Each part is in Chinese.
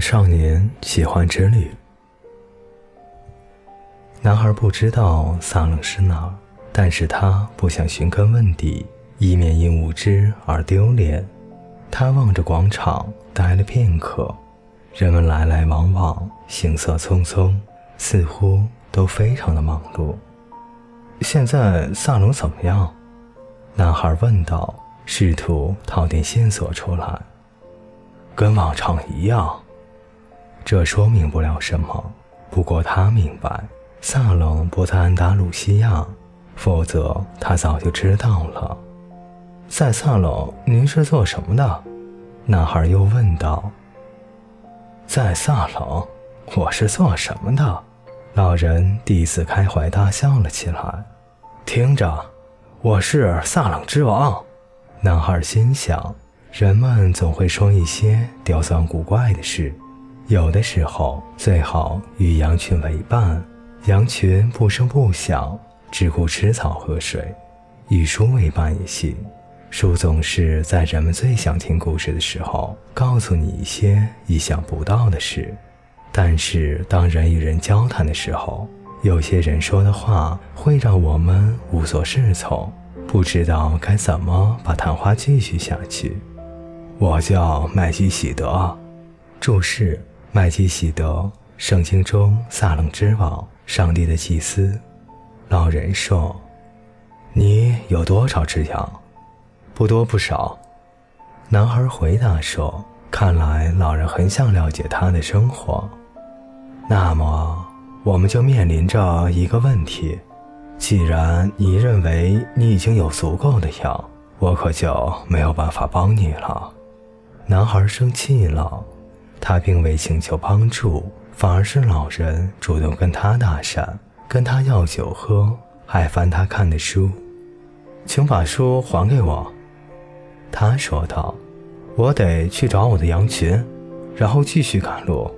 少年喜欢之旅。男孩不知道萨冷是哪儿，但是他不想寻根问底，以免因无知而丢脸。他望着广场，待了片刻，人们来来往往，行色匆匆，似乎都非常的忙碌。现在萨隆怎么样？男孩问道，试图套点线索出来。跟往常一样，这说明不了什么。不过他明白，萨冷不在安达鲁西亚，否则他早就知道了。在萨冷，您是做什么的？男孩又问道。在萨冷，我是做什么的？老人第一次开怀大笑了起来。听着，我是萨冷之王。男孩心想。人们总会说一些刁钻古怪的事，有的时候最好与羊群为伴。羊群不声不响，只顾吃草喝水。与书为伴也行，书总是在人们最想听故事的时候，告诉你一些意想不到的事。但是当人与人交谈的时候，有些人说的话会让我们无所适从，不知道该怎么把谈话继续下去。我叫麦基喜德，注释：麦基喜德，圣经中撒冷之王，上帝的祭司。老人说：“你有多少只羊？”不多不少。男孩回答说：“看来老人很想了解他的生活。”那么，我们就面临着一个问题：既然你认为你已经有足够的羊，我可就没有办法帮你了。男孩生气了，他并未请求帮助，反而是老人主动跟他搭讪，跟他要酒喝，还翻他看的书。请把书还给我，他说道。我得去找我的羊群，然后继续赶路。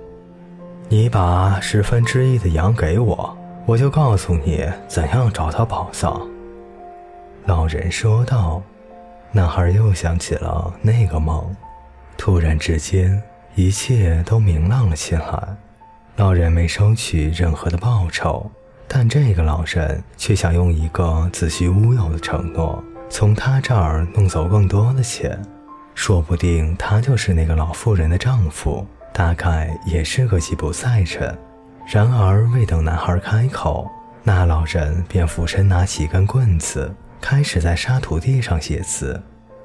你把十分之一的羊给我，我就告诉你怎样找到宝藏。老人说道。男孩又想起了那个梦。突然之间，一切都明朗了起来。老人没收取任何的报酬，但这个老人却想用一个子虚乌有的承诺，从他这儿弄走更多的钱。说不定他就是那个老妇人的丈夫，大概也是个吉普赛人。然而，未等男孩开口，那老人便俯身拿起一根棍子，开始在沙土地上写字。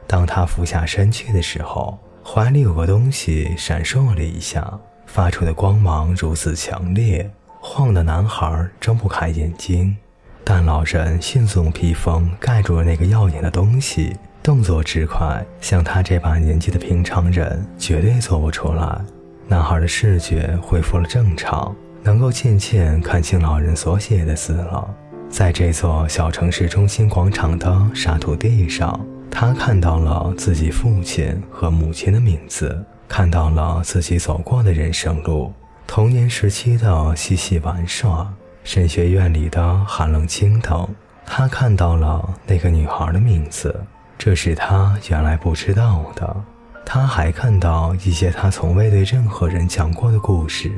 当他俯下身去的时候，怀里有个东西闪烁了一下，发出的光芒如此强烈，晃得男孩睁不开眼睛。但老人迅速用披风盖住了那个耀眼的东西，动作之快，像他这把年纪的平常人绝对做不出来。男孩的视觉恢复了正常，能够渐渐看清老人所写的字了。在这座小城市中心广场的沙土地上。他看到了自己父亲和母亲的名字，看到了自己走过的人生路，童年时期的嬉戏玩耍，神学院里的寒冷清冷。他看到了那个女孩的名字，这是他原来不知道的。他还看到一些他从未对任何人讲过的故事，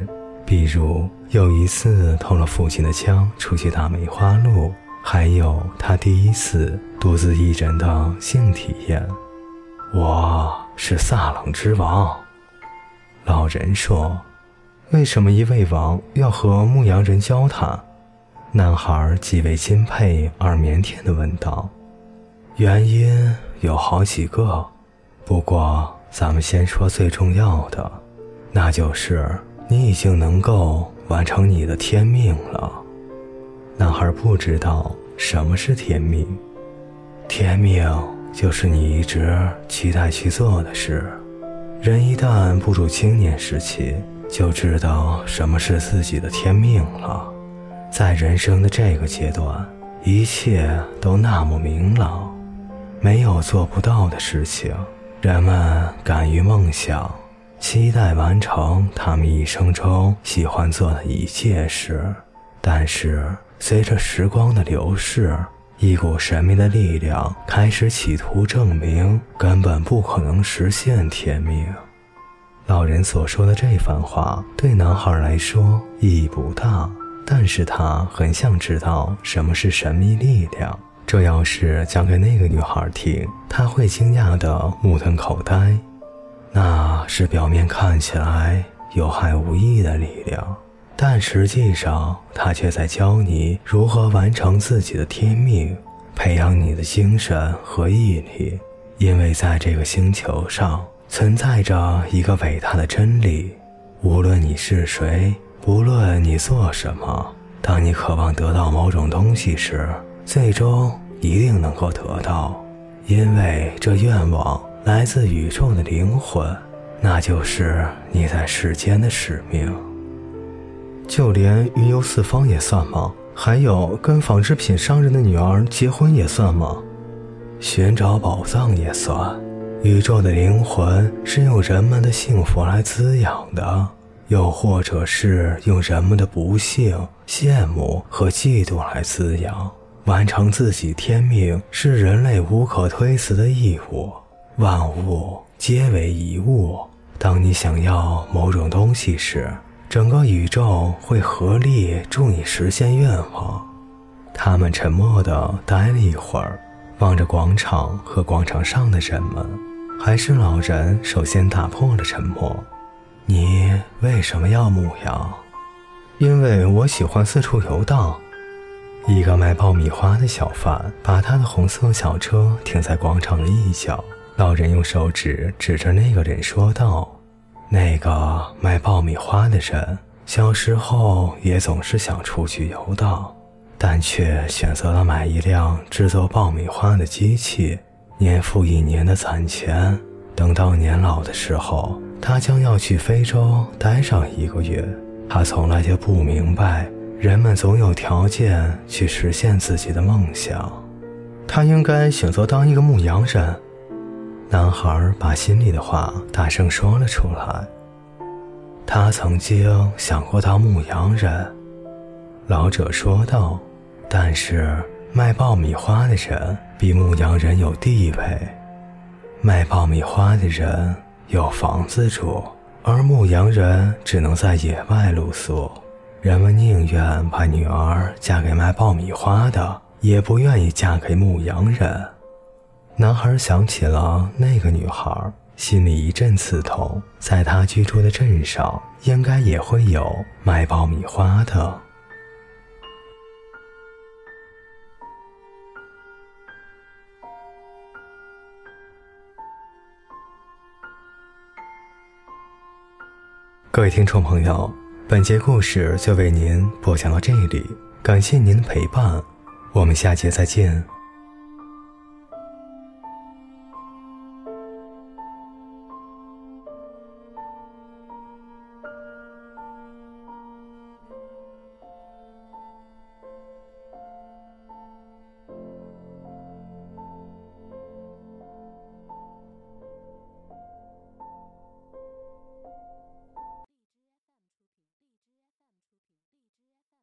比如有一次偷了父亲的枪出去打梅花鹿。还有他第一次独自一人的性体验。我是萨冷之王。老人说：“为什么一位王要和牧羊人交谈？”男孩极为钦佩而腼腆地问道：“原因有好几个，不过咱们先说最重要的，那就是你已经能够完成你的天命了。”男孩不知道什么是天命，天命就是你一直期待去做的事。人一旦步入青年时期，就知道什么是自己的天命了。在人生的这个阶段，一切都那么明朗，没有做不到的事情。人们敢于梦想，期待完成他们一生中喜欢做的一切事，但是。随着时光的流逝，一股神秘的力量开始企图证明根本不可能实现天命。老人所说的这番话对男孩来说意义不大，但是他很想知道什么是神秘力量。这要是讲给那个女孩听，她会惊讶得目瞪口呆。那是表面看起来有害无益的力量，但实际上，他却在教你如何完成自己的天命，培养你的精神和毅力。因为在这个星球上存在着一个伟大的真理：无论你是谁，不论你做什么，当你渴望得到某种东西时，最终一定能够得到，因为这愿望。来自宇宙的灵魂，那就是你在世间的使命。就连云游四方也算吗？还有跟纺织品商人的女儿结婚也算吗？寻找宝藏也算。宇宙的灵魂是用人们的幸福来滋养的，又或者是用人们的不幸、羡慕和嫉妒来滋养。完成自己天命是人类无可推辞的义务。万物皆为一物。当你想要某种东西时，整个宇宙会合力助你实现愿望。他们沉默地待了一会儿，望着广场和广场上的人们。还是老人首先打破了沉默：“你为什么要牧羊？”“因为我喜欢四处游荡。”一个卖爆米花的小贩把他的红色小车停在广场的一角。老人用手指指着那个人说道：“那个卖爆米花的人，小时候也总是想出去游荡，但却选择了买一辆制作爆米花的机器，年复一年的攒钱。等到年老的时候，他将要去非洲待上一个月。他从来就不明白，人们总有条件去实现自己的梦想。他应该选择当一个牧羊人。”男孩把心里的话大声说了出来。他曾经想过当牧羊人，老者说道。但是卖爆米花的人比牧羊人有地位，卖爆米花的人有房子住，而牧羊人只能在野外露宿。人们宁愿把女儿嫁给卖爆米花的，也不愿意嫁给牧羊人。男孩想起了那个女孩，心里一阵刺痛。在他居住的镇上，应该也会有卖爆米花的。各位听众朋友，本节故事就为您播讲到这里，感谢您的陪伴，我们下节再见。